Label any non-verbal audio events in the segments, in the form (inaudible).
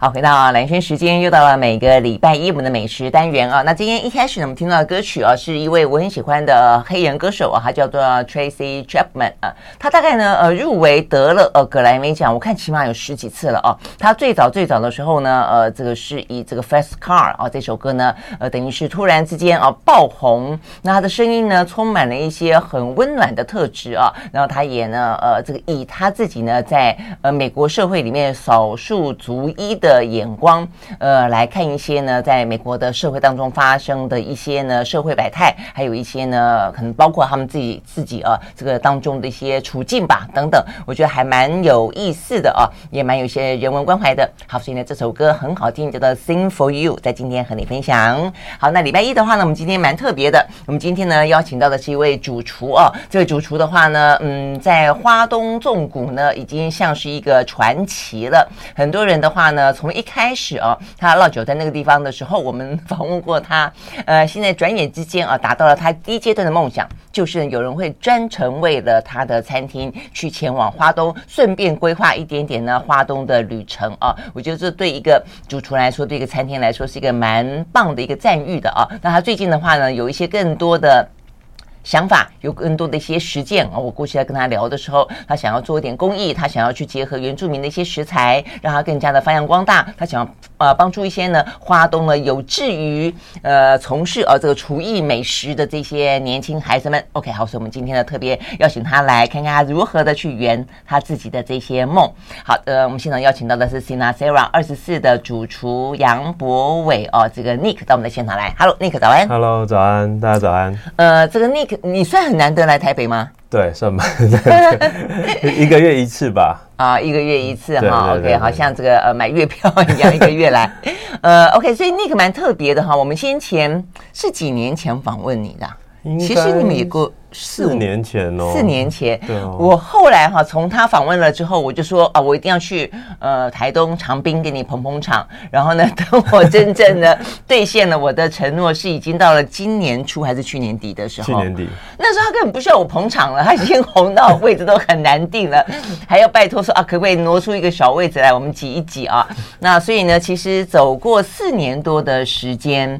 好，回到蓝轩时间，又到了每个礼拜一我们的美食单元啊。那今天一开始呢，我们听到的歌曲啊，是一位我很喜欢的黑人歌手啊，他叫做 Tracy Chapman 啊。他大概呢，呃，入围得了呃葛莱美奖，我看起码有十几次了哦。他最早最早的时候呢，呃，这个是以这个 Fast Car 啊这首歌呢，呃，等于是突然之间啊爆红。那他的声音呢，充满了一些很温暖的特质啊。然后他也呢，呃，这个以他自己呢，在呃美国社会里面少数族裔的。的眼光，呃，来看一些呢，在美国的社会当中发生的一些呢社会百态，还有一些呢，可能包括他们自己自己啊，这个当中的一些处境吧，等等，我觉得还蛮有意思的啊，也蛮有些人文关怀的。好，所以呢，这首歌很好听，叫做《Sing for You》，在今天和你分享。好，那礼拜一的话呢，我们今天蛮特别的，我们今天呢邀请到的是一位主厨哦，这位主厨的话呢，嗯，在花东纵谷呢，已经像是一个传奇了，很多人的话呢。从一开始哦，他落脚在那个地方的时候，我们访问过他。呃，现在转眼之间啊，达到了他第一阶段的梦想，就是有人会专程为了他的餐厅去前往花东，顺便规划一点点呢花东的旅程啊。我觉得这对一个主厨来说，对一个餐厅来说，是一个蛮棒的一个赞誉的啊。那他最近的话呢，有一些更多的。想法有更多的一些实践啊！我过去在跟他聊的时候，他想要做一点公益，他想要去结合原住民的一些食材，让他更加的发扬光大。他想要呃帮助一些呢花东呢有志于呃从事呃这个厨艺美食的这些年轻孩子们。OK，好，所以我们今天呢特别邀请他来看看他如何的去圆他自己的这些梦。好，呃，我们现场邀请到的是 Sinasera 二十四的主厨杨博伟哦，这个 Nick 到我们的现场来。Hello，Nick，早安。Hello，早安，大家早安。呃，这个 Nick。你算很难得来台北吗？对，算吧，(laughs) 一个月一次吧。啊，一个月一次哈。OK，好像这个呃买月票一样，一个月来。(laughs) 呃，OK，所以 Nick 蛮特别的哈。我们先前是几年前访问你的，其实你们也过。四年前哦，四年前，对哦，我后来哈从他访问了之后，我就说啊，我一定要去呃台东长滨给你捧捧场。然后呢，等我真正的兑现了我的承诺，是已经到了今年初还是去年底的时候？去年底，那时候他根本不需要我捧场了，他已经红到位置都很难定了，(laughs) 还要拜托说啊，可不可以挪出一个小位置来，我们挤一挤啊？那所以呢，其实走过四年多的时间，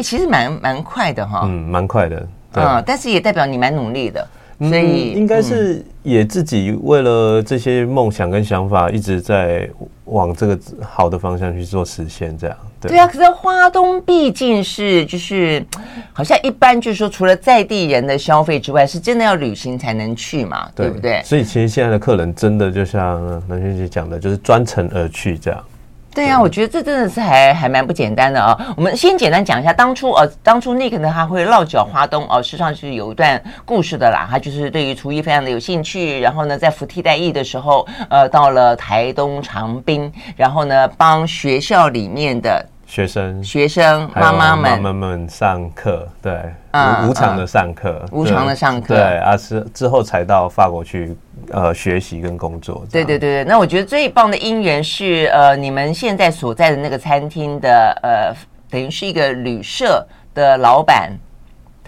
其实蛮蛮快的哈，嗯，蛮快的。嗯，但是也代表你蛮努力的，所以、嗯、应该是也自己为了这些梦想跟想法，一直在往这个好的方向去做实现，这样对。啊，可是花东毕竟是就是好像一般，就是说除了在地人的消费之外，是真的要旅行才能去嘛，对，对不对？所以其实现在的客人真的就像南萱姐讲的，就是专程而去这样。对呀、啊，我觉得这真的是还还蛮不简单的啊、哦。我们先简单讲一下当初呃，当初 Nick 呢他会落脚花东哦，实际上是有一段故事的啦。他就是对于厨艺非常的有兴趣，然后呢，在服替代役的时候，呃，到了台东长滨，然后呢，帮学校里面的。学生、学生妈妈们、妈妈们上课，对，嗯、无偿的上课、嗯，无偿的上课，对，啊，是之后才到法国去呃学习跟工作。对对对对，那我觉得最棒的因缘是呃，你们现在所在的那个餐厅的呃，等于是一个旅社的老板。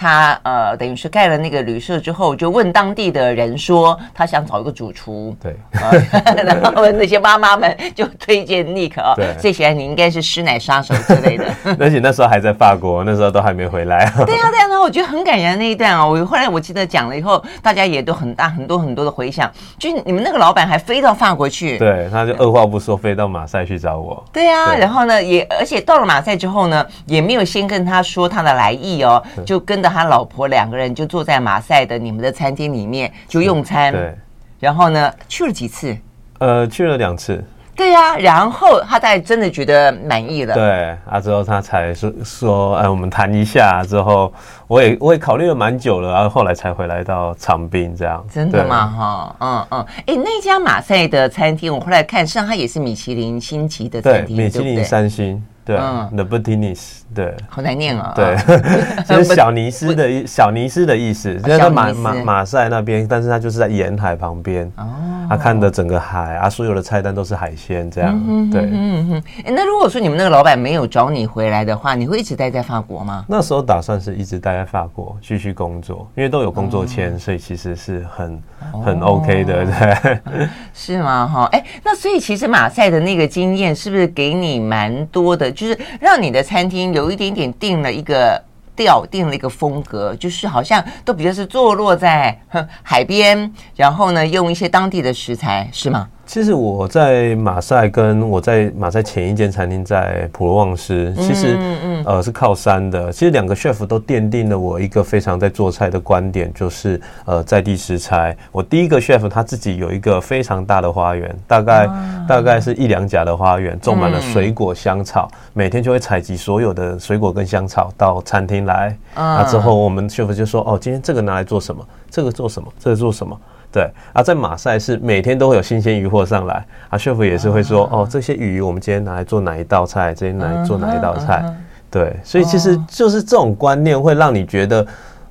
他呃，等于是盖了那个旅社之后，就问当地的人说，他想找一个主厨。对，呃、(laughs) 然后那些妈妈们就推荐 Nick 啊，对，所以显然你应该是师奶杀手之类的。(laughs) 而且那时候还在法国，那时候都还没回来。(laughs) 对啊，对啊，我觉得很感人那一段啊。我后来我记得讲了以后，大家也都很大很多很多的回响。就你们那个老板还飞到法国去，对，他就二话不说飞到马赛去找我。对啊，对然后呢，也而且到了马赛之后呢，也没有先跟他说他的来意哦，就跟着他老婆两个人就坐在马赛的你们的餐厅里面就用餐，对。然后呢，去了几次？呃，去了两次。对呀、啊，然后他才真的觉得满意了。对啊，之后他才说说，哎，我们谈一下。之后我也我也考虑了蛮久了，然后后来才回来到长滨这样。真的吗？哈，嗯嗯。哎，那家马赛的餐厅，我后来看上，它也是米其林星级的餐厅，对，米其林三星。对、嗯、，The Botanics，对，好难念啊、哦。对，(laughs) (laughs) 就是小尼斯的意，小尼斯的意思，就是在马马马赛那边，但是它就是在沿海旁边。哦。他看的整个海啊，所有的菜单都是海鲜这样。嗯、哼对，嗯哼。哎，那如果说你们那个老板没有找你回来的话，你会一直待在法国吗？那时候打算是一直待在法国继续工作，因为都有工作签，哦、所以其实是很很 OK 的，对。(laughs) 是吗？哈，哎，那所以其实马赛的那个经验是不是给你蛮多的？就是让你的餐厅有有一点点定了一个。调定了一个风格，就是好像都比较是坐落在海边，然后呢，用一些当地的食材，是吗？其实我在马赛，跟我在马赛前一间餐厅在普罗旺斯，其实嗯嗯呃是靠山的。其实两个 chef 都奠定了我一个非常在做菜的观点，就是呃在地食材。我第一个 chef 他自己有一个非常大的花园，大概、啊、大概是一两甲的花园，种满了水果香草，嗯、每天就会采集所有的水果跟香草到餐厅来。啊，之后我们 chef 就说：“哦，今天这个拿来做什么？这个做什么？这个做什么？”对啊，在马赛是每天都会有新鲜鱼货上来啊，chef 也是会说、uh. 哦，这些鱼我们今天拿来做哪一道菜，今天拿来做哪一道菜，uh. 对，所以其实就是这种观念会让你觉得，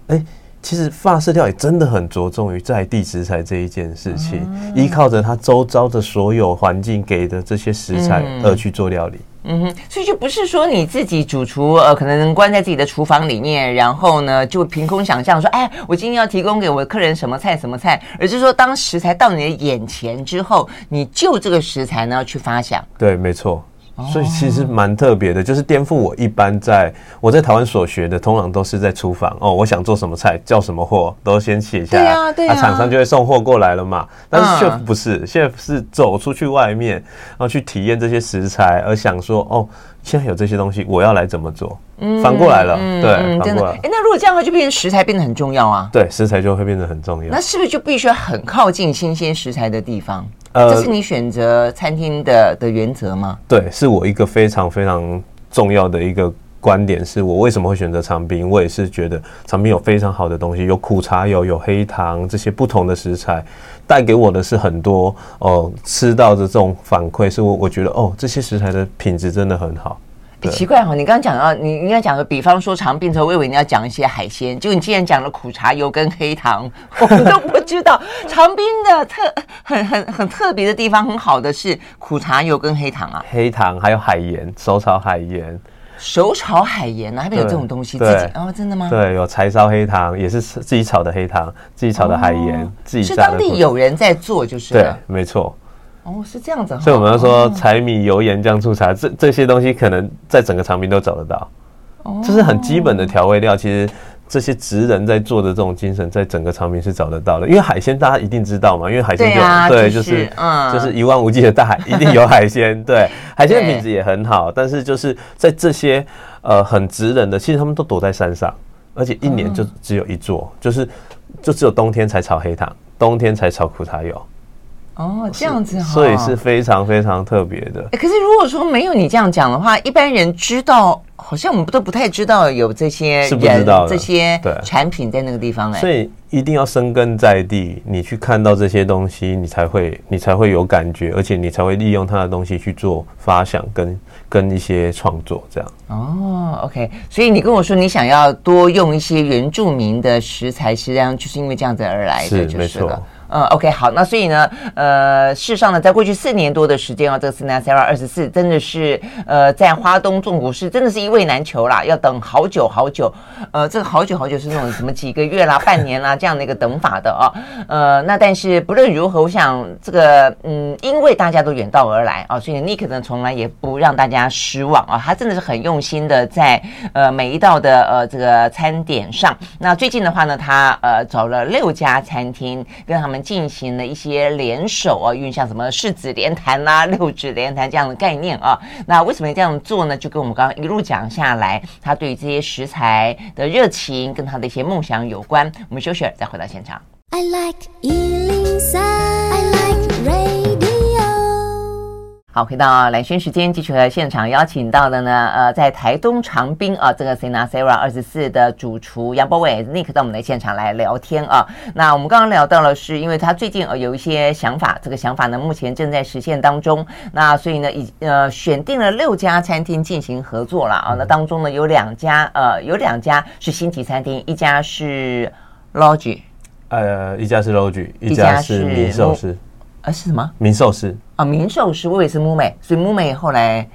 哎、欸，其实法式料理真的很着重于在地食材这一件事情，uh. 依靠着它周遭的所有环境给的这些食材而去做料理。Uh. 嗯哼，所以就不是说你自己主厨呃，可能关在自己的厨房里面，然后呢就凭空想象说，哎，我今天要提供给我的客人什么菜什么菜，而是说当食材到你的眼前之后，你就这个食材呢去发想。对，没错。所以其实蛮特别的，就是颠覆我一般在我在台湾所学的，通常都是在厨房哦，我想做什么菜，叫什么货，都先写下来，对啊，对啊，厂商就会送货过来了嘛。但是 chef 不是，chef 是走出去外面，然后去体验这些食材，而想说哦，现在有这些东西，我要来怎么做？嗯，反过来了，对，反过来。哎，那如果这样的话，就变成食材变得很重要啊。对，食材就会变得很重要。那是不是就必须要很靠近新鲜食材的地方？呃，这是你选择餐厅的的原则吗？对，是我一个非常非常重要的一个观点。是我为什么会选择长滨？我也是觉得长滨有非常好的东西，有苦茶油，有黑糖这些不同的食材，带给我的是很多哦、呃，吃到的这种反馈，是我我觉得哦，这些食材的品质真的很好。奇怪哈，你刚刚讲到，你应该讲的，比方说长滨之后，我以为你要讲一些海鲜，就你既然讲了苦茶油跟黑糖，我们都不知道长滨的特很很很特别的地方，很好的是苦茶油跟黑糖啊，黑糖还有海盐，手炒海盐，手炒海盐啊，还没有这种东西，自己哦，真的吗？对，有柴烧黑糖，也是自己炒的黑糖，自己炒的海盐，哦、自己是当地有人在做，就是对，没错。哦，是这样子，所以我们要说柴米油盐酱醋茶，这这些东西可能在整个长滨都找得到，哦，这是很基本的调味料。其实这些职人在做的这种精神，在整个长滨是找得到的。因为海鲜大家一定知道嘛，因为海鲜就对，就是嗯，就是一望无际的大海，一定有海鲜。对，海鲜的品质也很好，但是就是在这些呃很职人的，其实他们都躲在山上，而且一年就只有一座，就是就只有冬天才炒黑糖，冬天才炒苦茶油。哦，这样子哈，所以是非常非常特别的。可是如果说没有你这样讲的话，一般人知道，好像我们都不太知道有这些人，这些产品在那个地方。哎，所以一定要生根在地，你去看到这些东西，你才会你才会有感觉，而且你才会利用它的东西去做发想跟跟一些创作这样。哦，OK，所以你跟我说你想要多用一些原住民的食材，实际上就是因为这样子而来的，就是没错。嗯，OK，好，那所以呢，呃，事实上呢，在过去四年多的时间啊，这个 Sinasera 二十四真的是，呃，在花东重股市真的是一位难求啦，要等好久好久，呃，这个好久好久是那种什么几个月啦、(laughs) 半年啦这样的一个等法的啊，呃，那但是不论如何，我想这个，嗯，因为大家都远道而来啊，所以 Nick 呢从来也不让大家失望啊，他真的是很用心的在呃每一道的呃这个餐点上。那最近的话呢，他呃找了六家餐厅跟他们。进行了一些联手啊，因为像什么四指连弹啦、六指连弹这样的概念啊，那为什么这样做呢？就跟我们刚刚一路讲下来，他对于这些食材的热情跟他的一些梦想有关。我们休息，再回到现场。I like 好，回到蓝轩时间，继续和现场邀请到的呢，呃，在台东长滨啊，这个 Sina Sara 二十四的主厨杨博伟 Nick 到我们的现场来聊天啊。那我们刚刚聊到了，是因为他最近呃有一些想法，这个想法呢目前正在实现当中。那所以呢，已呃选定了六家餐厅进行合作了啊。那当中呢有两家呃有两家是星级餐厅，一家是 Lodge，呃一家是 Lodge，一家是民寿司。啊，是什么？民寿司啊，名寿司，我以为是木美，所以木美后来，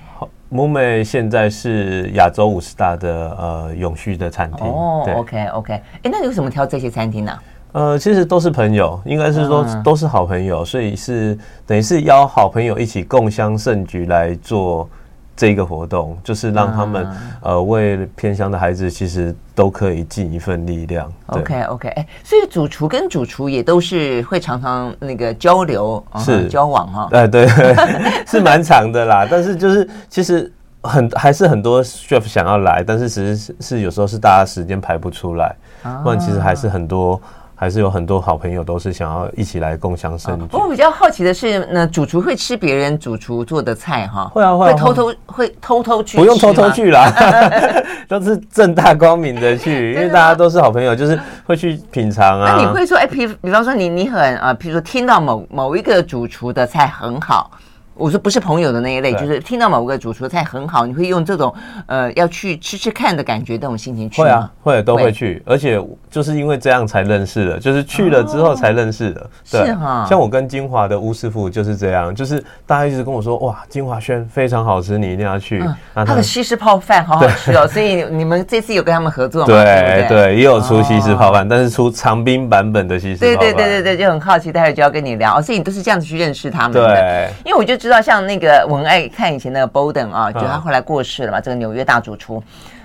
木美现在是亚洲五十大的呃永续的餐厅。哦，OK OK，哎，那你为什么挑这些餐厅呢？呃，其实都是朋友，应该是说都是好朋友，所以是等于是邀好朋友一起共襄盛举来做。这个活动就是让他们、嗯、呃为偏乡的孩子，其实都可以尽一份力量。OK OK，哎，所以主厨跟主厨也都是会常常那个交流，是、啊、交往哈。哎，对，(laughs) 是蛮长的啦。(laughs) 但是就是其实很还是很多 chef 想要来，但是其实是是有时候是大家时间排不出来，啊、不然其实还是很多。还是有很多好朋友都是想要一起来共襄盛举。我比较好奇的是，呢主厨会吃别人主厨做的菜哈？会啊会，会偷偷会偷偷去？不用偷偷去啦，(laughs) 都是正大光明的去，(laughs) 因为大家都是好朋友，就是会去品尝啊。那你会说，哎，比比方说你你很啊，比如说听到某某一个主厨的菜很好。我说不是朋友的那一类，就是听到某个主厨菜很好，你会用这种呃要去吃吃看的感觉，这种心情去吗？会啊，会都会去，而且就是因为这样才认识的，就是去了之后才认识的。对，是哈。像我跟金华的巫师傅就是这样，就是大家一直跟我说哇，金华轩非常好吃，你一定要去。他的西式泡饭好好吃哦，(laughs) 所以你们这次有跟他们合作吗？对对，也有出西式泡饭，但是出长滨版本的西式泡饭。对对对对对，就很好奇，待会就要跟你聊，所以你都是这样子去认识他们的。对，因为我就。知道像那个我们爱看以前那个 Bowden 啊，就他后来过世了嘛。这个纽约大主厨，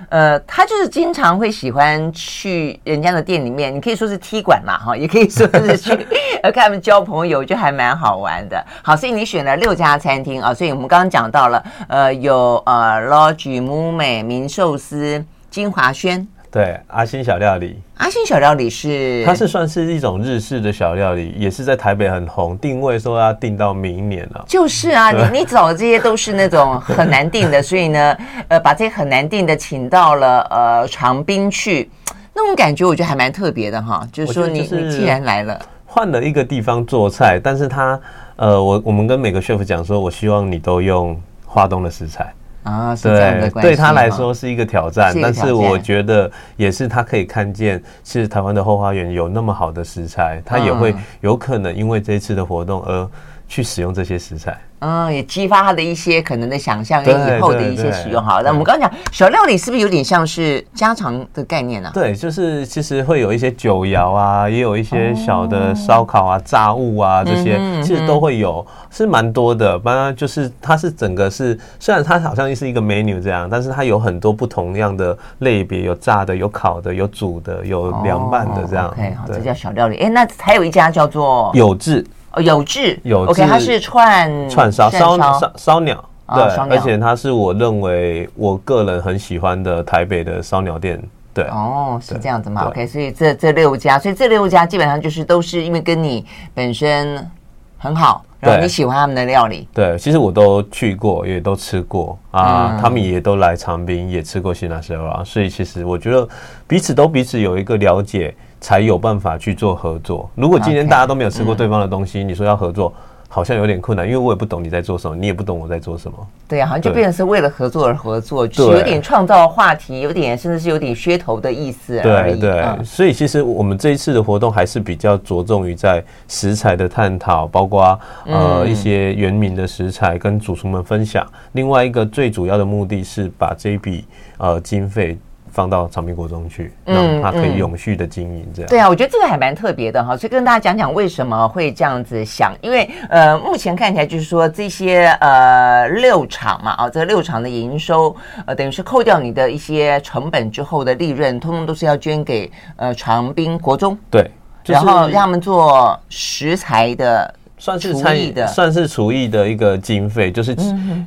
呃，他就是经常会喜欢去人家的店里面，你可以说是踢馆嘛，哈，(laughs) 也可以说是去 (laughs) 呃跟他们交朋友，就还蛮好玩的。好，所以你选了六家餐厅啊，所以我们刚刚讲到了，呃，有呃 Lodge 木美名寿司金华轩。对，阿星小料理。阿星小料理是，它是算是一种日式的小料理，也是在台北很红，定位说要定到明年了。就是啊，你你找的这些都是那种很难定的，所以呢，(laughs) 呃，把这些很难定的请到了呃长滨去，那种感觉我觉得还蛮特别的哈。就是说你，你你既然来了，换了一个地方做菜，但是他呃，我我们跟每个 chef 讲说，我希望你都用花东的食材。啊，是这样的关系，对，对他来说是一个挑战，但是我觉得也是他可以看见，其实台湾的后花园有那么好的食材，他也会有可能因为这一次的活动而去使用这些食材。嗯，也激发他的一些可能的想象跟以后的一些使用。好，那我们刚刚讲小料理是不是有点像是家常的概念呢？啊？对，就是其实会有一些酒肴啊，也有一些小的烧烤啊、炸物啊这些，其实都会有，是蛮多的。当然就是它是整个是，虽然它好像是一个 menu 这样，但是它有很多不同样的类别，有炸的、有烤的、有煮的、有凉拌的这样。OK，好，这叫小料理。哎，那还有一家叫做有志。哦，有志，有志，OK，它是串串烧烧烧烧鸟，对，而且它是我认为我个人很喜欢的台北的烧鸟店，对，哦，是这样子嘛？OK，所以这这六家，所以这六家基本上就是都是因为跟你本身很好，然后你喜欢他们的料理，对，其实我都去过，也都吃过啊，他们也都来长滨，也吃过西拿蛇啊，所以其实我觉得彼此都彼此有一个了解。才有办法去做合作。如果今天大家都没有吃过对方的东西，你说要合作，好像有点困难，因为我也不懂你在做什么，你也不懂我在做什么。对啊，好像就变成是为了合作而合作，就是有点创造话题，有点甚至是有点噱头的意思而已。对对，所以其实我们这一次的活动还是比较着重于在食材的探讨，包括呃一些原民的食材跟主厨们分享。另外一个最主要的目的是把这笔呃经费。放到长滨国中去，让它可以永续的经营，这样、嗯嗯。对啊，我觉得这个还蛮特别的哈，所以跟大家讲讲为什么会这样子想，因为呃，目前看起来就是说这些呃六场嘛，啊，这个六场的营收，呃，等于是扣掉你的一些成本之后的利润，通通都是要捐给呃长滨国中，对，然后让他们做食材的。算是参与的，算是厨艺的一个经费，就是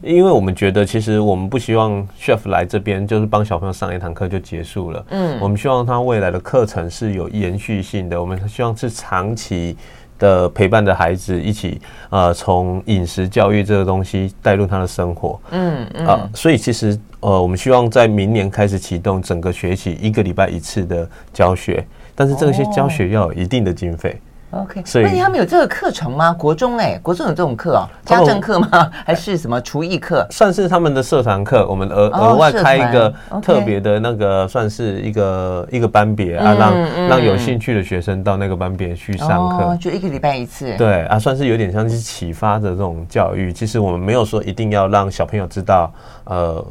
因为我们觉得，其实我们不希望 chef 来这边就是帮小朋友上一堂课就结束了。嗯，我们希望他未来的课程是有延续性的，我们希望是长期的陪伴着孩子一起，呃，从饮食教育这个东西带入他的生活。嗯嗯，呃，所以其实呃，我们希望在明年开始启动整个学期一个礼拜一次的教学，但是这些教学要有一定的经费。OK，所以他们有这个课程吗？国中哎、欸，国中有这种课哦，家政课吗？(laughs) 还是什么厨艺课？算是他们的社团课，我们额额外开一个特别的那个，算是一个一个班别啊，让让有兴趣的学生到那个班别去上课，就一个礼拜一次。对啊，算是有点像是启发的这种教育。其实我们没有说一定要让小朋友知道，呃，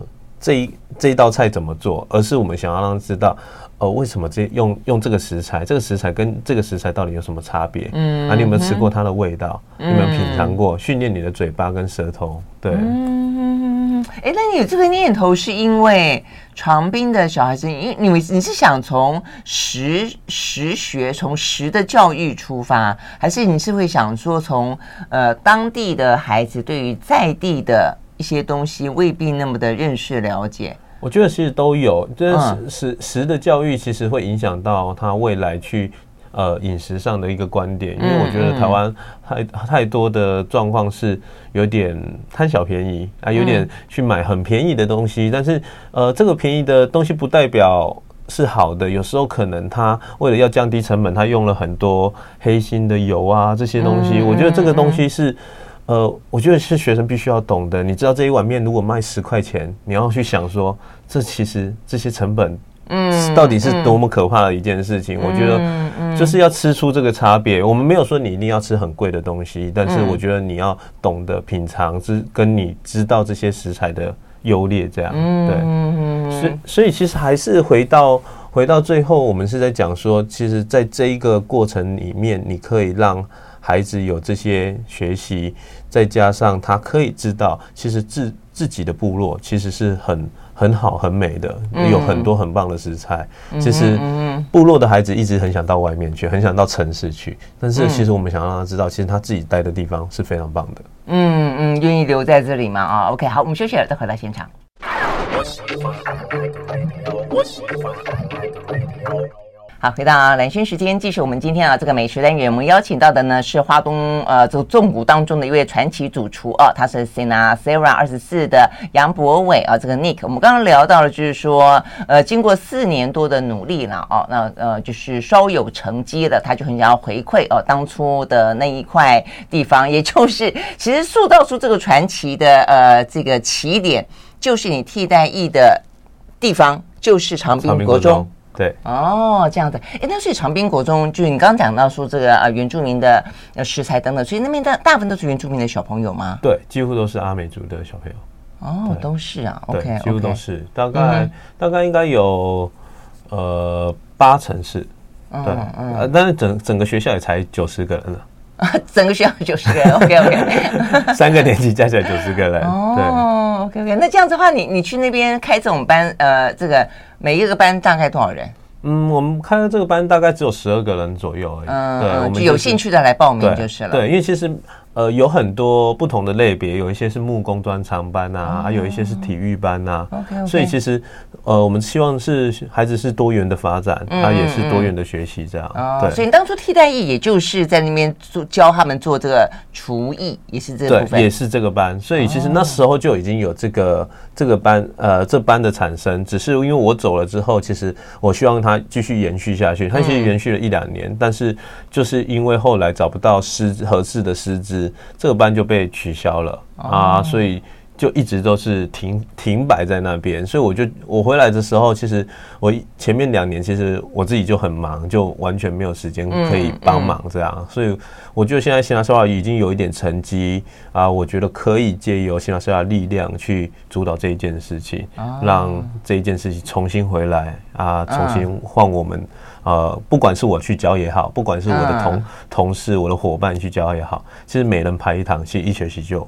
这一这一道菜怎么做，而是我们想要让他知道。呃，为什么这用用这个食材？这个食材跟这个食材到底有什么差别？嗯，啊，你有没有吃过它的味道？嗯、有没有品尝过？训练你的嘴巴跟舌头。对，嗯，哎、欸，那你有这个念头是因为长滨的小孩子，因为你你是想从食食学从食的教育出发，还是你是会想说从呃当地的孩子对于在地的一些东西未必那么的认识了解？我觉得其实都有，就是食食食的教育其实会影响到他未来去呃饮食上的一个观点，因为我觉得台湾太太多的状况是有点贪小便宜啊，有点去买很便宜的东西，但是呃这个便宜的东西不代表是好的，有时候可能他为了要降低成本，他用了很多黑心的油啊这些东西，我觉得这个东西是。呃，我觉得是学生必须要懂的。你知道这一碗面如果卖十块钱，你要去想说，这其实这些成本，嗯，到底是多么可怕的一件事情。我觉得就是要吃出这个差别。我们没有说你一定要吃很贵的东西，但是我觉得你要懂得品尝，之跟你知道这些食材的优劣，这样对。所以，所以其实还是回到回到最后，我们是在讲说，其实在这一个过程里面，你可以让。孩子有这些学习，再加上他可以知道，其实自自己的部落其实是很很好、很美的，有很多很棒的食材。其实部落的孩子一直很想到外面去，很想到城市去，但是其实我们想让他知道，其实他自己待的地方是非常棒的。嗯嗯，愿意留在这里吗？啊，OK，好，我们休息了，再回到现场。好，回到蓝轩时间，继续我们今天啊这个美食单元，我们邀请到的呢是花东呃这个纵谷当中的一位传奇主厨哦，他是 Sinasera 二十四的杨博伟啊，这个 Nick，我们刚刚聊到了，就是说呃经过四年多的努力了哦，那呃就是稍有成绩了，他就很想要回馈哦当初的那一块地方，也就是其实塑造出这个传奇的呃这个起点，就是你替代役的地方，就是长滨国中。对。哦，这样的，哎，那所以长滨国中，就你刚刚讲到说这个啊原住民的食材等等，所以那边的大部分都是原住民的小朋友吗？对，几乎都是阿美族的小朋友。哦，都是啊，OK，几乎都是，大概大概应该有呃八成是，对，呃，但是整整个学校也才九十个人了。啊，(laughs) 整个学校九十个人，OK OK，(laughs) 三个年级加起来九十个人，哦，OK OK，那这样子的话，你你去那边开这种班，呃，这个每一个班大概多少人？嗯，我们开的这个班大概只有十二个人左右而已。嗯，对，我们有兴趣的来报名就是了。对，因为其实。呃，有很多不同的类别，有一些是木工专长班啊，还有一些是体育班啊。OK，所以其实，呃，我们希望是孩子是多元的发展，他也是多元的学习这样。对，所以你当初替代役也就是在那边做教他们做这个厨艺，也是这个部分，也是这个班。所以其实那时候就已经有这个这个班，呃，这班的产生。只是因为我走了之后，其实我希望它继续延续下去。它其实延续了一两年，但是就是因为后来找不到师合适的师资。这个班就被取消了啊，所以就一直都是停停摆在那边。所以我就我回来的时候，其实我前面两年其实我自己就很忙，就完全没有时间可以帮忙这样。所以我觉得现在 Sinasera 已经有一点成绩啊，我觉得可以借由 Sinasera 的力量去主导这一件事情，让这一件事情重新回来啊，重新换我们。呃，不管是我去教也好，不管是我的同、嗯、同事、我的伙伴去教也好，其实每人排一堂，其实一学期就，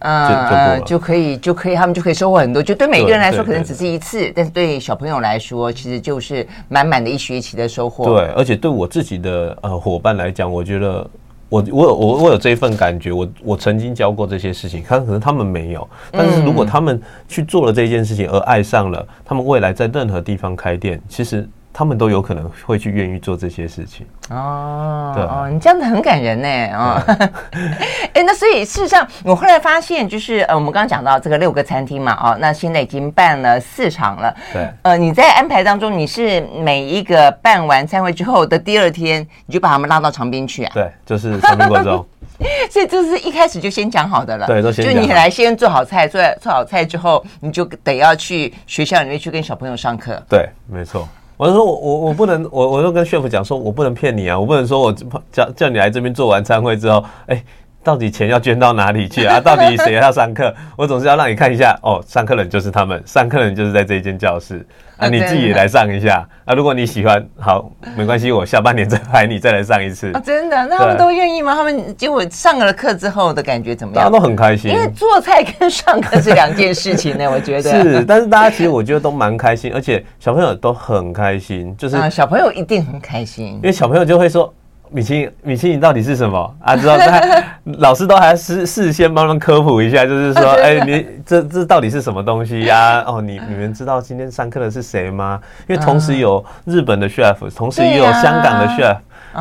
嗯，就可以，就可以，他们就可以收获很多。就对每个人来说，可能只是一次，但是对小朋友来说，其实就是满满的一学期的收获。对，而且对我自己的呃伙伴来讲，我觉得我我有我我有这一份感觉，我我曾经教过这些事情，看可能他们没有，但是如果他们去做了这件事情而爱上了，他们未来在任何地方开店，其实。他们都有可能会去愿意做这些事情。哦，对哦，你这样子很感人呢哦！(laughs) 哎那所以事实上，我后来发现，就是呃，我们刚刚讲到这个六个餐厅嘛，哦，那现在已经办了四场了。对，呃，你在安排当中，你是每一个办完餐会之后的第二天，你就把他们拉到长滨去啊？对，就是长滨国中。(laughs) 所以这是一开始就先讲好的了。对，都先。就你来先做好菜，做做好菜之后，你就得要去学校里面去跟小朋友上课。对，没错。我就说我我我不能，我我就跟炫富讲说，我不能骗你啊，我不能说我叫叫你来这边做完餐会之后，哎。到底钱要捐到哪里去啊？(laughs) 到底谁要上课？我总是要让你看一下哦。上课人就是他们，上课人就是在这一间教室啊。你自己也来上一下啊。如果你喜欢，好，没关系，我下半年再排你再来上一次。啊，真的？那他们都愿意吗？他们结果上了课之后的感觉怎么样？大家都很开心，因为做菜跟上课是两件事情呢。(laughs) 我觉得是，但是大家其实我觉得都蛮开心，而且小朋友都很开心，就是啊，小朋友一定很开心，因为小朋友就会说。米其林，米其林到底是什么啊？知道他 (laughs) 老师都还事事先帮他们科普一下，就是说，(laughs) 哎、欸，你这这到底是什么东西呀、啊？哦，你你们知道今天上课的是谁吗？因为同时有日本的 chef，同时也有香港的 chef，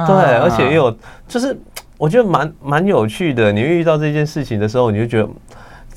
对，而且也有，就是我觉得蛮蛮有趣的。你遇到这件事情的时候，你就觉得。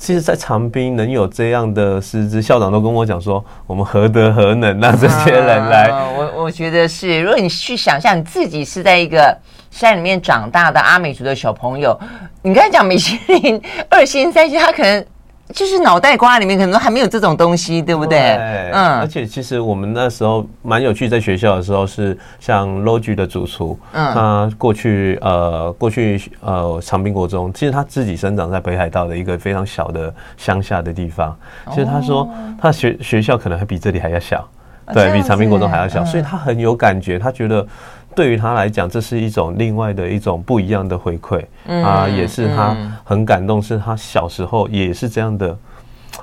其实，在长滨能有这样的师资，校长都跟我讲说，我们何德何能让这些人来？我我觉得是，如果你去想象你自己是在一个山里面长大的阿美族的小朋友，你刚才讲米其林二星三星，他可能。就是脑袋瓜里面可能还没有这种东西，对不对？对嗯，而且其实我们那时候蛮有趣，在学校的时候是像 Logi 的主厨，嗯，他过去呃过去呃长滨国中，其实他自己生长在北海道的一个非常小的乡下的地方。其实他说他学学校可能还比这里还要小，对，比长滨国中还要小，所以他很有感觉，他觉得。对于他来讲，这是一种另外的一种不一样的回馈，嗯、啊，也是他很感动，是他小时候也是这样的。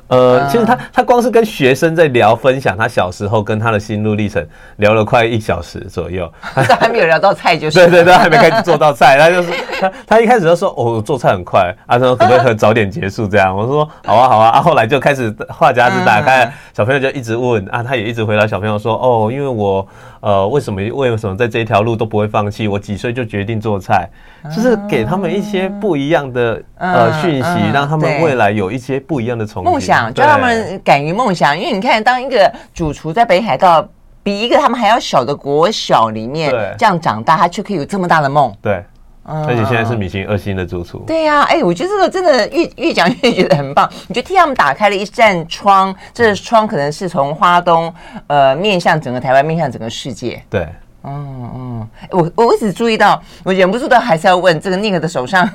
呃，其实他他光是跟学生在聊分享他小时候跟他的心路历程，聊了快一小时左右，他还没有聊到菜就是对对对，还没开始做到菜，他就是他他一开始就说哦，做菜很快，啊，说可不可以很早点结束？这样？我说好啊好啊，啊后来就开始话匣子打开，小朋友就一直问啊，他也一直回答小朋友说哦，因为我呃为什么为什么在这一条路都不会放弃？我几岁就决定做菜，就是给他们一些不一样的呃讯息，让他们未来有一些不一样的憧憬。想，就让他们敢于梦想，因为你看，当一个主厨在北海道比一个他们还要小的国小里面这样长大，他却可以有这么大的梦。对，而且现在是米其林二星的主厨。对呀，哎，我觉得这个真的越越讲越觉得很棒。你就替他们打开了一扇窗，这窗可能是从花东呃面向整个台湾，面向整个世界。对，嗯嗯，我我一直注意到，我忍不住的还是要问这个 Nick 的手上。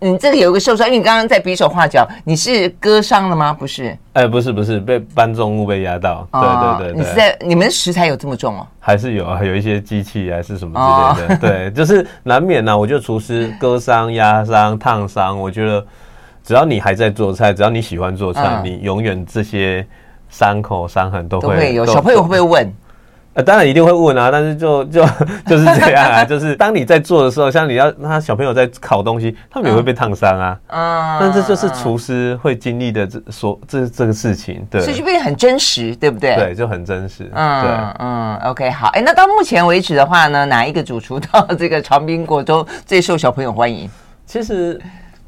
你 (laughs) 这里有一个受伤，因为你刚刚在比手画脚，你是割伤了吗？不是，哎，不是不是，被搬重物被压到。哦、对对对，你是在你们食材有这么重哦？还是有啊，有一些机器还是什么之类的。哦、对，就是难免呐、啊。我觉得厨师割伤、压伤、烫伤，我觉得只要你还在做菜，只要你喜欢做菜，嗯、你永远这些伤口、伤痕都会，都会有。小朋友会不会问？呃，当然一定会问啊，但是就 (laughs) 就就是这样啊，(laughs) 就是当你在做的时候，像你要他小朋友在烤东西，他们也会被烫伤啊。嗯，但这就是厨师会经历的这所这这个事情，对，所以就变得很真实，对不对？对，就很真实。嗯，对，嗯，OK，好，哎，那到目前为止的话呢，哪一个主厨到这个长滨国中最受小朋友欢迎？其实。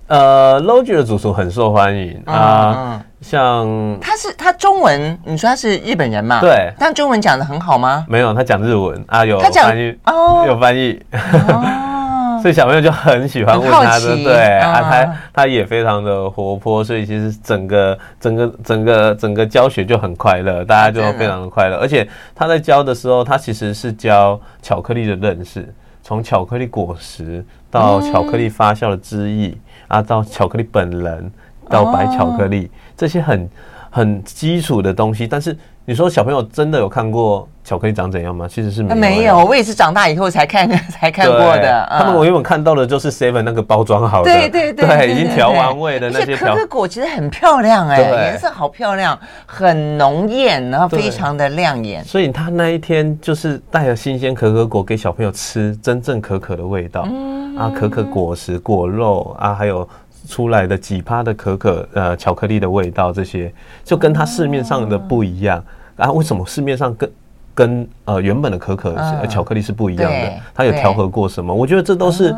呃，Logi 的主厨很受欢迎啊，像他是他中文，你说他是日本人嘛？对，但中文讲得很好吗？没有，他讲日文啊，有翻译哦，有翻译，(laughs) 所以小朋友就很喜欢问他的，对啊，他他也非常的活泼，所以其实整个整个整个整个教学就很快乐，大家就非常的快乐，而且他在教的时候，他其实是教巧克力的认识，从巧克力果实到巧克力发酵的汁液。啊，到巧克力本人，到白巧克力，这些很很基础的东西，但是你说小朋友真的有看过巧克力长怎样吗？其实是没有，没有，我也是长大以后才看 (laughs) 才看过的。他们我原本看到的就是 Seven 那个包装好的，对对对，已经调完味的那些可可果其实很漂亮哎，颜色好漂亮，很浓艳，然后非常的亮眼。所以他那一天就是带着新鲜可可果给小朋友吃，真正可可的味道。啊，可可果实、果肉啊，还有出来的几趴的可可呃巧克力的味道，这些就跟它市面上的不一样啊。为什么市面上跟跟呃原本的可可巧克力是不一样的，它有调和过什么？我觉得这都是。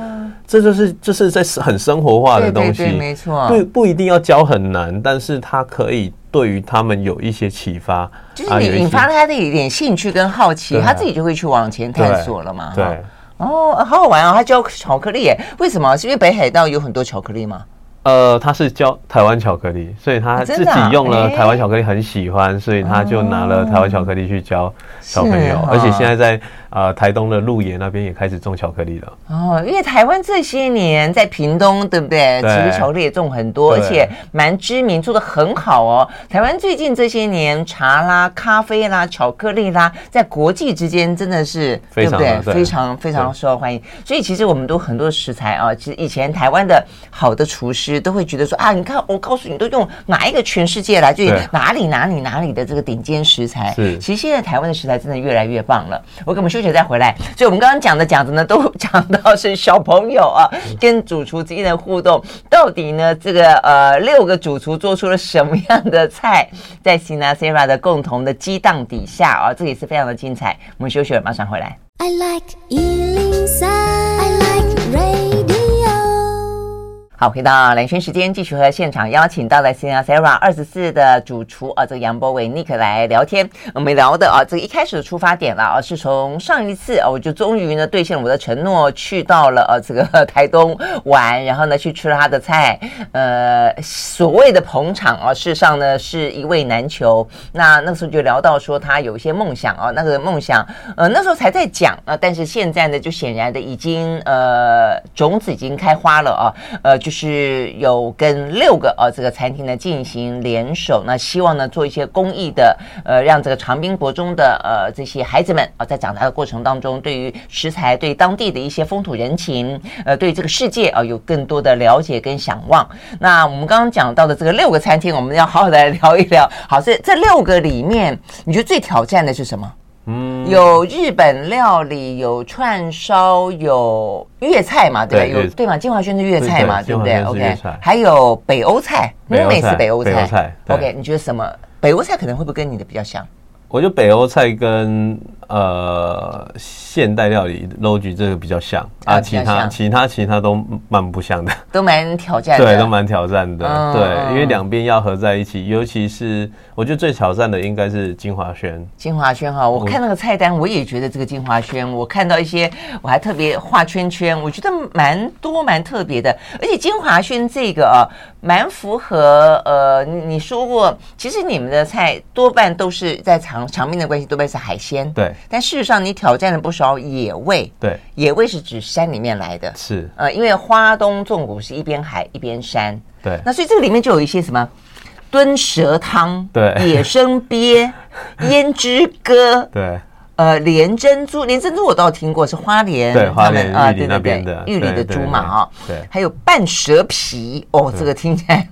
这就是就是在很生活化的东西，对，对，对，没错，不不一定要教很难，但是它可以对于他们有一些启发，就是你引发他的一点兴趣跟好奇，啊、他自己就会去往前探索了嘛。对，哦，好好玩哦，他教巧克力耶，为什么？是因为北海道有很多巧克力吗？呃，他是教台湾巧克力，所以他自己用了台湾巧克力，很喜欢，啊、所以他就拿了台湾巧克力去教小朋友，哦、而且现在在。呃，台东的鹿野那边也开始种巧克力了。哦，因为台湾这些年在屏东，对不对？对，其实巧克力也种很多，而且蛮知名，做的很好哦。台湾最近这些年，茶啦、咖啡啦、巧克力啦，在国际之间真的是对不对？非常非常受欢迎。所以其实我们都很多食材啊，其实以前台湾的好的厨师都会觉得说啊，你看我告诉你，都用哪一个全世界来，就哪里哪里哪里的这个顶尖食材。是，其实现在台湾的食材真的越来越棒了。我跟我们休息再回来，所以我们刚刚讲的讲的呢，都讲到是小朋友啊，跟主厨之间的互动，到底呢，这个呃六个主厨做出了什么样的菜，在 Sinasera 的共同的激荡底下啊，这也是非常的精彩。我们休息了，马上回来。I like 好，回到两圈时间，继续和现场邀请到了 Sinasera 二十四的主厨啊，这个杨博伟 Nick 来聊天。我们聊的啊，这个一开始的出发点了啊，是从上一次啊，我就终于呢兑现了我的承诺，去到了呃这个台东玩，然后呢去吃了他的菜。呃，所谓的捧场啊，事实上呢是一位难求。那那时候就聊到说他有一些梦想啊，那个梦想呃那时候才在讲啊，但是现在呢就显然的已经呃种子已经开花了啊，呃。就是有跟六个呃这个餐厅呢进行联手，那希望呢做一些公益的，呃，让这个长滨国中的呃这些孩子们啊，在长大的过程当中，对于食材、对当地的一些风土人情，呃，对这个世界啊有更多的了解跟想望。那我们刚刚讲到的这个六个餐厅，我们要好好的来聊一聊。好，这这六个里面，你觉得最挑战的是什么？嗯，有日本料理，有串烧，有粤菜嘛？对吧？有对嘛？金华轩是粤菜嘛？对不对？OK，还有北欧菜，美美是北欧菜。OK，你觉得什么？北欧菜可能会不会跟你的比较像？我觉得北欧菜跟呃现代料理 logi 这个比较像。啊，其他其他其他都蛮不像的，都蛮挑战的，对，都蛮挑战的，嗯、对，因为两边要合在一起，尤其是我觉得最挑战的应该是金华轩。金华轩哈，我看那个菜单，我也觉得这个金华轩，我看到一些，我还特别画圈圈，我觉得蛮多蛮特别的，而且金华轩这个啊，蛮符合呃，你说过，其实你们的菜多半都是在长长命的关系，多半是海鲜，对，但事实上你挑战了不少野味，对，野味是指山里面来的，是。呃，因为花东纵谷是一边海一边山，对，那所以这个里面就有一些什么炖蛇汤，对，野生鳖，(laughs) 胭脂鸽，对。呃，莲珍珠，莲珍珠我倒听过，是花莲对花莲啊，对对对，玉里的珠嘛啊，对，还有半蛇皮哦，这个听起来，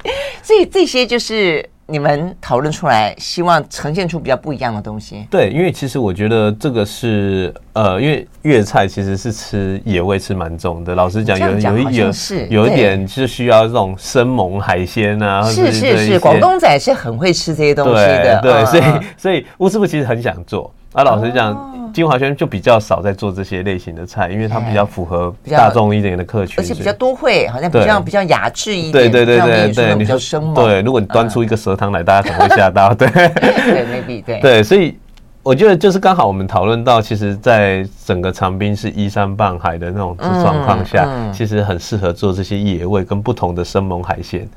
(laughs) 所以这些就是你们讨论出来，希望呈现出比较不一样的东西。对，因为其实我觉得这个是呃，因为粤菜其实是吃野味吃蛮重的，老实讲有有一有有一点是需要这种生猛海鲜啊，是是是，广东仔是很会吃这些东西的，对，所以所以吴师傅其实很想做。啊，老实讲，金华轩就比较少在做这些类型的菜，因为它比较符合大众一点的客群，而且比较多会，好像比较比较雅致一点。对对对对对，比较生猛。对，如果你端出一个蛇汤来，大家可能会吓到。对 (laughs) (laughs) 对，maybe 对。对，所以我觉得就是刚好我们讨论到，其实，在整个长滨是依山傍海的那种状况下，其实很适合做这些野味跟不同的生猛海鲜。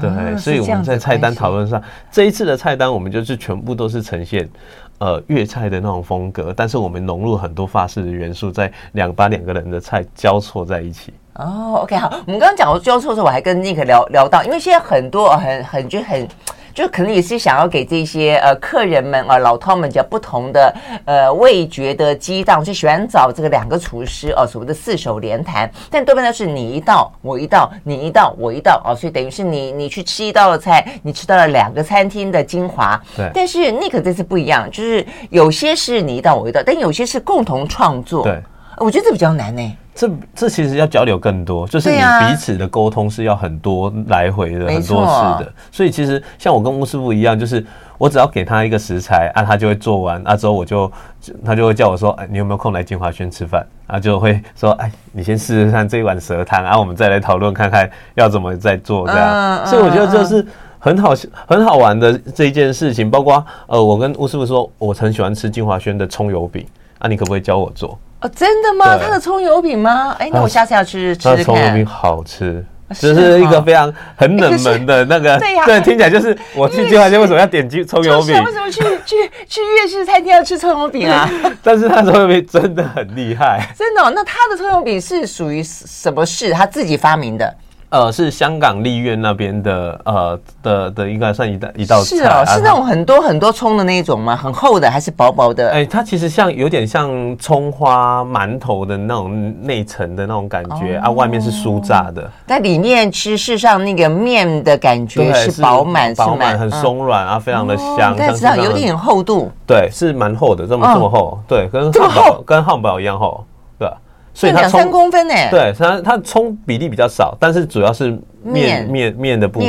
对，所以我们在菜单讨论上，这一次的菜单我们就是全部都是呈现。呃，粤菜的那种风格，但是我们融入很多法式的元素，在两把两个人的菜交错在一起。哦，OK，好，我们刚刚讲到交错的时候，我还跟 Nick 聊聊到，因为现在很多很很就很。就可能也是想要给这些呃客人们啊老饕们讲不同的呃味觉的激荡，就喜欢找这个两个厨师哦、啊，所谓的四手联弹。但多半都是你一道我一道，你一道我一道哦、啊，所以等于是你你去吃一道的菜，你吃到了两个餐厅的精华。对。但是 Nick 这次不一样，就是有些是你一道我一道，但有些是共同创作。对。我觉得这比较难呢。这这其实要交流更多，就是你彼此的沟通是要很多来回的，很多次的。所以其实像我跟巫师傅一样，就是我只要给他一个食材啊，他就会做完啊，之后我就他就会叫我说，哎，你有没有空来金华轩吃饭？啊，就会说，哎，你先试试看这一碗蛇汤，然后我们再来讨论看看要怎么再做这样。Uh, 所以我觉得这是很好很好玩的这一件事情。包括呃，我跟吴师傅说，我很喜欢吃金华轩的葱油饼，啊，你可不可以教我做？哦，真的吗？他的葱油饼吗？哎，那我下次要去吃吃看。葱油饼好吃。这是一个非常很冷门的那个，对呀，对，(laughs) 听起来就是我去金华街为什么要点击葱油饼？为什么去去去粤式餐厅要吃葱油饼啊？(laughs) 但是他葱油饼真的很厉害，(laughs) 真的。那他的葱油饼是属于什么事？他自己发明的？呃，是香港立苑那边的，呃的的，应该算一道一道菜。是哦，是那种很多很多葱的那种吗？很厚的还是薄薄的？哎，它其实像有点像葱花馒头的那种内层的那种感觉啊，外面是酥炸的。但里面吃，事实上那个面的感觉是饱满，饱满很松软啊，非常的香。但是有点厚度。对，是蛮厚的，这么这么厚，对，跟汉堡跟汉堡一样厚。所以两三公分呢？对，它它葱比例比较少，但是主要是面面面的部分，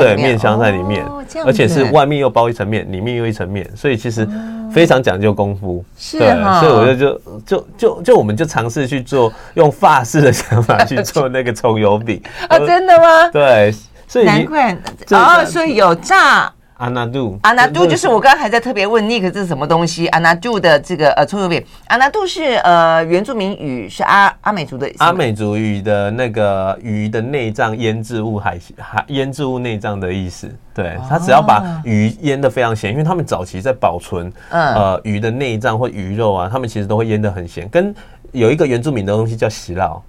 对，面香在里面，而且是外面又包一层面，里面又一层面，所以其实非常讲究功夫。是，对，所以我就就就就就我们就尝试去做，用法式的 (laughs) 想法去做那个葱油饼 (laughs) 啊，真的吗？对，所以难怪哦，所以有炸。阿纳杜，阿纳杜就是我刚刚还在特别问 Nick 这是什么东西？阿纳杜的这个呃葱油饼，阿纳杜是呃原住民语，是阿阿美族的阿美族语的那个鱼的内脏腌制物海海腌制物内脏的意思。对，他只要把鱼腌的非常咸，因为他们早期在保存呃鱼的内脏或鱼肉啊，他们其实都会腌的很咸。跟有一个原住民的东西叫洗脑，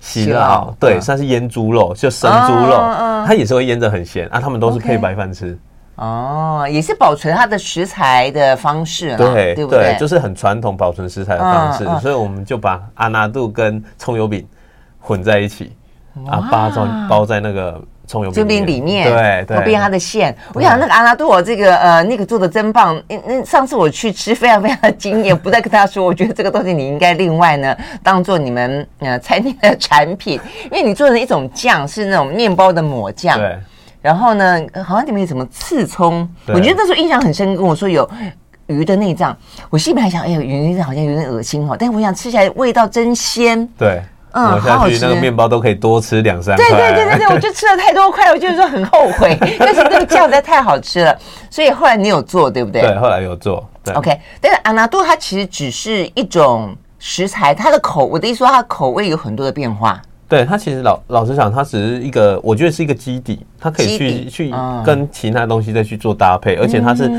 洗烙对，算是腌猪肉，就生猪肉，它也是会腌得很咸啊。他们都是配白饭吃。哦，也是保存它的食材的方式，对对不对？对，就是很传统保存食材的方式，所以我们就把阿纳度跟葱油饼混在一起，啊，包在包在那个葱油饼里面，对对，变它的馅。我想那个阿纳度，我这个呃那个做的真棒。那上次我去吃，非常非常的惊艳，不再跟他说，我觉得这个东西你应该另外呢当做你们呃餐厅的产品，因为你做的一种酱是那种面包的抹酱。对。然后呢，好像里面有什么刺葱，我觉得那时候印象很深。跟我说有鱼的内脏，我心里还想，哎呦，鱼内脏好像有点恶心哦。但是我想吃起来味道真鲜。对，嗯，好好吃。那个面包都可以多吃两三块。对对对对对，我就吃了太多块，我就是说很后悔。(laughs) 但是那个酱实在太好吃了，所以后来你有做对不对？对，后来有做。对 OK，但是阿纳杜它其实只是一种食材，它的口，我的意思说它的口味有很多的变化。对，它其实老老实讲，它只是一个，我觉得是一个基底，它可以去去跟其他东西再去做搭配，嗯、而且它是，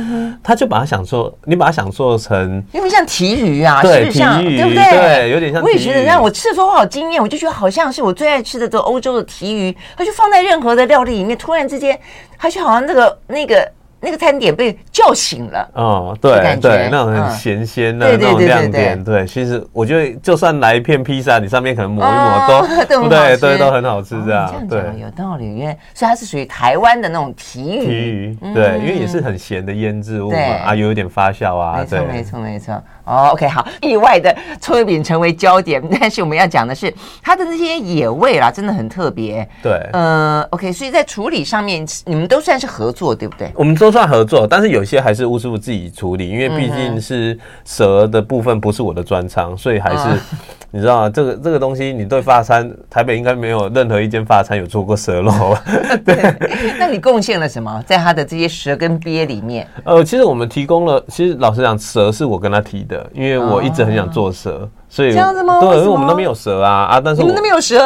它就把它想做，你把它想做成，因为像提鱼啊，对，是像对不对？对，有点像。我也觉得，让我吃的时候我好惊艳，我就觉得好像是我最爱吃的这个欧洲的提鱼，它就放在任何的料理里面，突然之间，它就好像那个那个。那个餐点被叫醒了，哦，对对，那种很咸鲜的那种亮点，对，其实我觉得就算来一片披萨，你上面可能抹一抹都，(laughs) 对对，都很好吃这样，对，有道理，因为所以它是属于台湾的那种提鱼，提鱼，对，因为也是很咸的腌制物嘛，啊，有一点发酵啊，没错没错没错。哦，OK，好，意外的葱油饼成为焦点，(laughs) 但是我们要讲的是它的那些野味啦，真的很特别。对，呃，OK，所以在处理上面，你们都算是合作，对不对？我们都算合作，但是有些还是吴师傅自己处理，因为毕竟是蛇的部分不是我的专长，所以还是、嗯、(laughs) 你知道吗？这个这个东西，你对发餐，台北应该没有任何一间发餐有做过蛇肉。(laughs) 对，那你贡献了什么？在他的这些蛇跟鳖里面？呃，其实我们提供了，其实老实讲，蛇是我跟他提的。因为我一直很想做蛇，所以这样子吗？对，因为我们那边有蛇啊啊！但是你们那边有蛇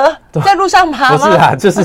在路上爬吗？不是啊，就是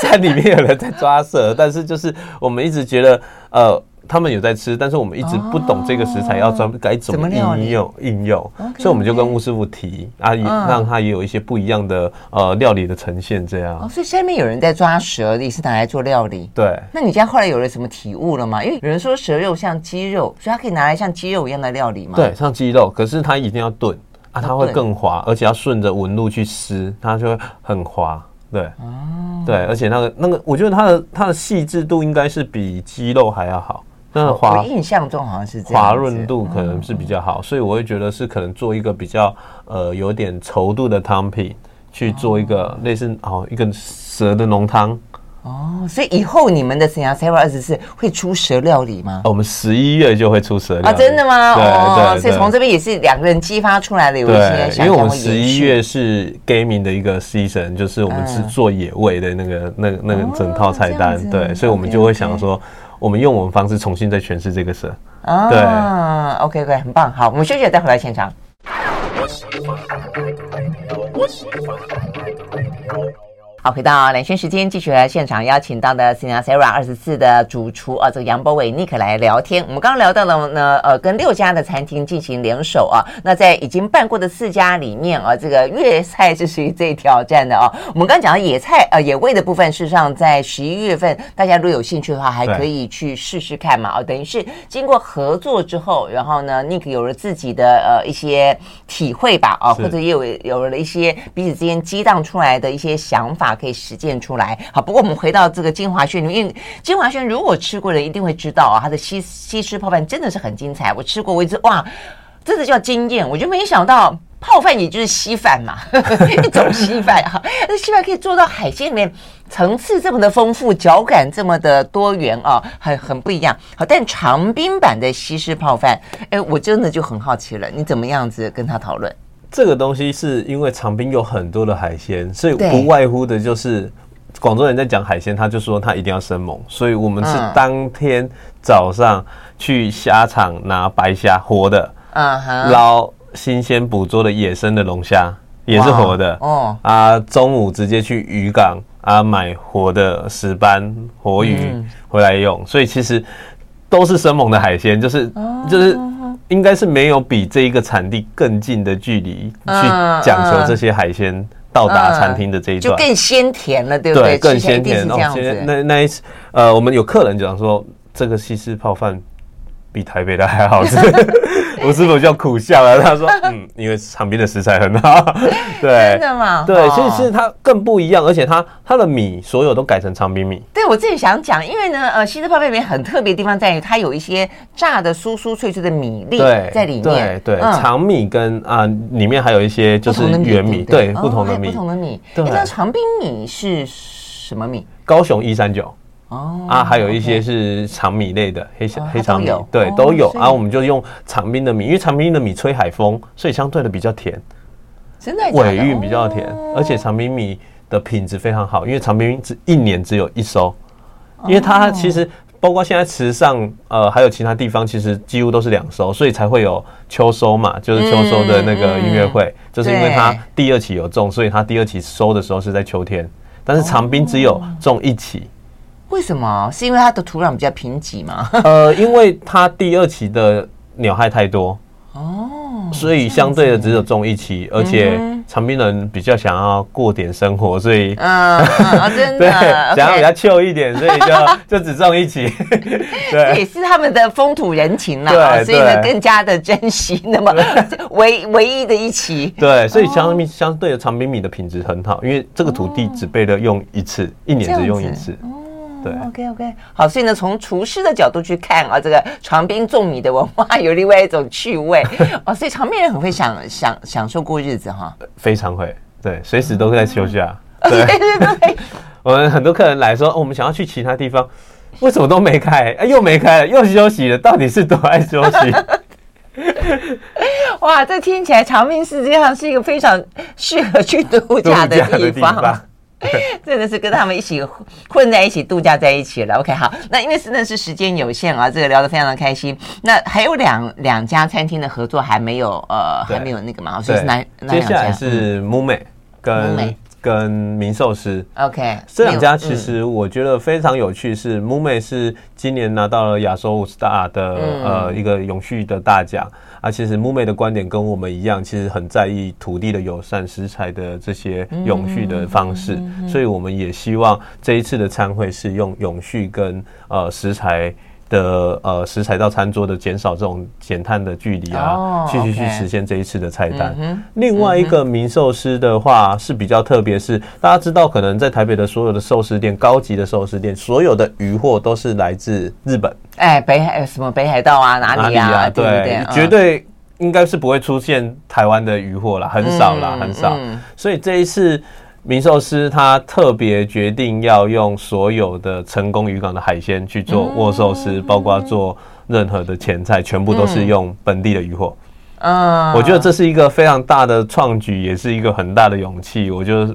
山里面有人在抓蛇，但是就是我们一直觉得呃。他们有在吃，但是我们一直不懂这个食材要专该怎么应用应用，所以我们就跟吴师傅提啊，也让他也有一些不一样的呃料理的呈现，这样。哦，所以下面有人在抓蛇，也是拿来做料理。对。那你家后来有了什么体悟了吗？因为有人说蛇肉像鸡肉，所以它可以拿来像鸡肉一样的料理吗？对，像鸡肉，可是它一定要炖啊，它会更滑，而且要顺着纹路去撕，它就会很滑。对。哦。对，而且那个那个，我觉得它的它的细致度应该是比鸡肉还要好。我印象中好像是这样，滑润度可能是比较好，所以我会觉得是可能做一个比较呃有点稠度的汤品，去做一个类似哦一个蛇的浓汤。哦，所以以后你们的 Sinasera 二十四会出蛇料理吗？我们十一月就会出蛇料理。啊，真的吗？对哦，对，所以从这边也是两个人激发出来的有一些对，因为我们十一月是 gaming 的一个 season，就是我们是做野味的那个、那个、那个整套菜单，对，所以我们就会想说，我们用我们方式重新再诠释这个色。啊，对，OK OK，很棒。好，我们休息，再回来现场。好，回到两圈时间，继续来现场邀请到的 Sinasera 二十四的主厨啊，这个杨博伟 Nick 来聊天。我们刚刚聊到了呢，呃，跟六家的餐厅进行联手啊。那在已经办过的四家里面啊，这个粤菜是属于最挑战的啊。我们刚刚讲到野菜呃野味的部分，事实上在十一月份，大家如果有兴趣的话，还可以去试试看嘛。啊，等于是经过合作之后，然后呢，Nick 有了自己的呃一些体会吧，啊，或者也有有了一些彼此之间激荡出来的一些想法。可以实践出来。好，不过我们回到这个金华轩，因为金华轩如果吃过的一定会知道啊，它的西西施泡饭真的是很精彩。我吃过，我一直哇，真的叫惊艳。我就没想到泡饭也就是稀饭嘛，(laughs) 一种稀饭哈。那稀饭可以做到海鲜里面层次这么的丰富，脚感这么的多元啊，很很不一样。好，但长滨版的西施泡饭，哎，我真的就很好奇了，你怎么样子跟他讨论？这个东西是因为长滨有很多的海鲜，所以不外乎的就是广州人在讲海鲜，他就说他一定要生猛，所以我们是当天早上去虾场拿白虾活的，嗯，捞新鲜捕捉的野生的龙虾也是活的，哦。啊，中午直接去渔港啊买活的石斑活鱼回来用，所以其实都是生猛的海鲜，就是就是。应该是没有比这一个产地更近的距离去讲求这些海鲜到达餐厅的这一段，就更鲜甜了，对不对？对，更鲜甜。这样子。那那一次，呃，我们有客人讲说，这个西施泡饭比台北的还好吃。我师傅就苦笑了，他说：“ (laughs) 嗯，因为长滨的食材很好，(laughs) 对，真的吗？对，其实是它更不一样，而且它它的米所有都改成长滨米。对，我自己想讲，因为呢，呃，西施泡面里面很特别的地方在于它有一些炸的酥酥脆脆的米粒在里面，对对，长米跟啊里面还有一些就是圆米，对，不同的米，不同的米。对，那长滨米是什么米？高雄一三九。”哦啊，还有一些是长米类的黑小黑长米，对，都有。然后我们就用长冰的米，因为长冰的米吹海风，所以相对的比较甜，真的尾韵比较甜，而且长冰米的品质非常好，因为长冰只一年只有一收，因为它其实包括现在池上呃还有其他地方，其实几乎都是两收，所以才会有秋收嘛，就是秋收的那个音乐会，就是因为它第二期有种，所以它第二期收的时候是在秋天，但是长冰只有种一期。为什么？是因为它的土壤比较贫瘠吗？呃，因为它第二期的鸟害太多哦，所以相对的只有种一期，而且长滨人比较想要过点生活，所以嗯，(laughs) 真的对，想要比较旧一点，所以就 (laughs) 就只种一期。(laughs) 对，也是他们的风土人情啦，所以呢更加的珍惜那么唯唯一的一期。对，所以相比相对的长滨米的品质很好，因为这个土地只被了用一次，一年只用一次。对，OK OK，好，所以呢，从厨师的角度去看啊，这个长滨种米的文化有另外一种趣味。(laughs) 哦，所以长滨人很会享享享受过日子哈，非常会，对，随时都在休假，(laughs) 对对对，我们很多客人来说，我们想要去其他地方，为什么都没开？哎，又没开了，又休息了，到底是多爱休息？(laughs) 哇，这听起来长滨实际上是一个非常适合去度假的地方。(laughs) 真的是跟他们一起混在一起度假在一起了。OK，好，那因为真的是时间有限啊，这个聊得非常的开心。那还有两两家餐厅的合作还没有呃还没有那个嘛，所以是哪哪两家？接下来是木美跟美跟名寿司。OK，这两家其实我觉得非常有趣，是木美是今年拿到了亚洲五十大的呃一个永续的大奖。啊，其实木妹的观点跟我们一样，其实很在意土地的友善、食材的这些永续的方式，所以我们也希望这一次的餐会是用永续跟呃食材。的呃食材到餐桌的减少这种减碳的距离啊，去去去实现这一次的菜单。另外一个名寿司的话是比较特别，是大家知道，可能在台北的所有的寿司店，高级的寿司店，所有的鱼货都是来自日本。哎，北海什么北海道啊，哪里啊？对，绝对应该是不会出现台湾的鱼货啦，很少啦，很少。所以这一次。名寿司他特别决定要用所有的成功渔港的海鲜去做握寿司，嗯、包括做任何的前菜，全部都是用本地的渔获。嗯，我觉得这是一个非常大的创举，也是一个很大的勇气。我就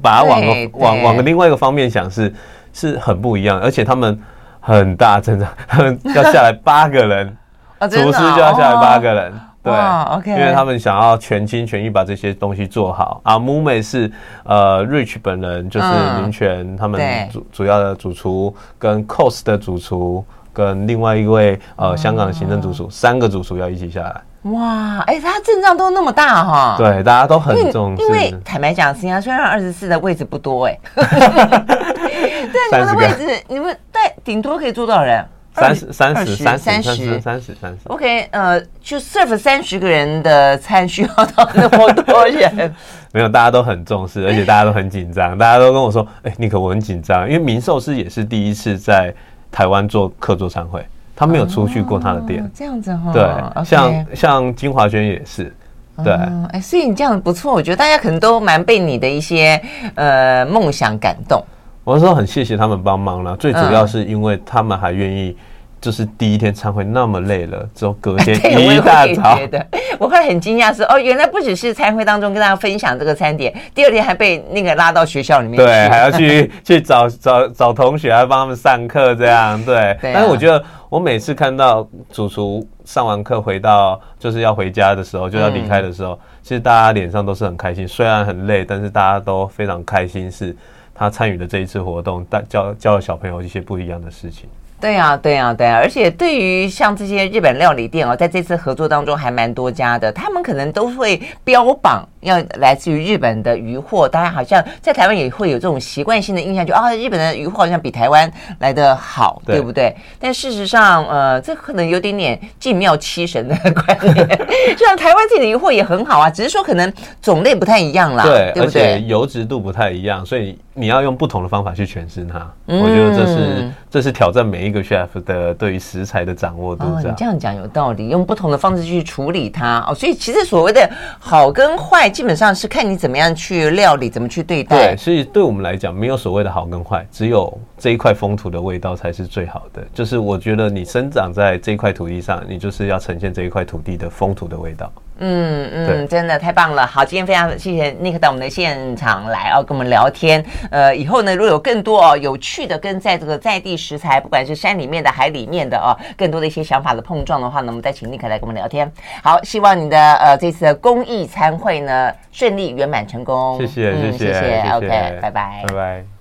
把它往个往往个另外一个方面想是，是是很不一样，而且他们很大，阵仗，他们要下来八个人，(laughs) 厨师就要下来八个人。对，OK，因为他们想要全心全意把这些东西做好啊。木美是呃，Rich 本人就是林泉他们主主要的主厨，跟 Cos 的主厨，跟另外一位呃香港的行政主厨，三个主厨要一起下来。哇，哎，他阵仗都那么大哈？对，大家都很重视。因为坦白讲，新加坡虽然二十四的位置不多，哎，(laughs) 对，你们的位置，你们在顶多可以坐多少人？三十三十三十三十。三十三十，OK，呃，就 serve 三十个人的餐需要到那么多人？(laughs) 没有，大家都很重视，而且大家都很紧张，大家都跟我说：“哎、欸，尼可，我很紧张，因为明寿司也是第一次在台湾做客座餐会，他没有出去过他的店，哦、这样子哈。对像像金华轩也是，对，哎、哦，所以你这样不错，我觉得大家可能都蛮被你的一些呃梦想感动。”我说很谢谢他们帮忙了，最主要是因为他们还愿意，就是第一天参会那么累了，之后隔天 (laughs) 一大早，(laughs) 我会很惊讶说哦，原来不只是参会当中跟大家分享这个餐点，第二天还被那个拉到学校里面，对，还要去 (laughs) 去找找找同学，还帮他们上课这样，对。但是我觉得我每次看到主厨上完课回到就是要回家的时候，就要离开的时候，其实大家脸上都是很开心，虽然很累，但是大家都非常开心是。他参与的这一次活动，带教教了小朋友一些不一样的事情。对呀，对呀，对呀，而且对于像这些日本料理店哦，在这次合作当中还蛮多家的，他们可能都会标榜要来自于日本的鱼货。大家好像在台湾也会有这种习惯性的印象，就啊，日本的鱼货好像比台湾来的好，对不对？但事实上，呃，这可能有点点进庙欺神的 (laughs) 观念。就像台湾自己的鱼货也很好啊，只是说可能种类不太一样啦，对，对不对？而且油脂度不太一样，所以你要用不同的方法去诠释它。嗯，我觉得这是这是挑战每一个。chef 的对于食材的掌握度，哦，你这样讲有道理，用不同的方式去处理它哦，所以其实所谓的好跟坏，基本上是看你怎么样去料理，怎么去对待。对，所以对我们来讲，没有所谓的好跟坏，只有这一块风土的味道才是最好的。就是我觉得你生长在这一块土地上，你就是要呈现这一块土地的风土的味道。嗯嗯，真的太棒了！好，今天非常谢谢 Nick 到我们的现场来哦，跟我们聊天。呃，以后呢，如果有更多哦有趣的跟在这个在地食材，不管是山里面的、海里面的哦，更多的一些想法的碰撞的话呢，我们再请 Nick 来跟我们聊天。好，希望你的呃这次的公益参会呢顺利圆满成功。谢谢，谢谢，嗯、谢谢，谢谢，OK，拜拜，拜拜。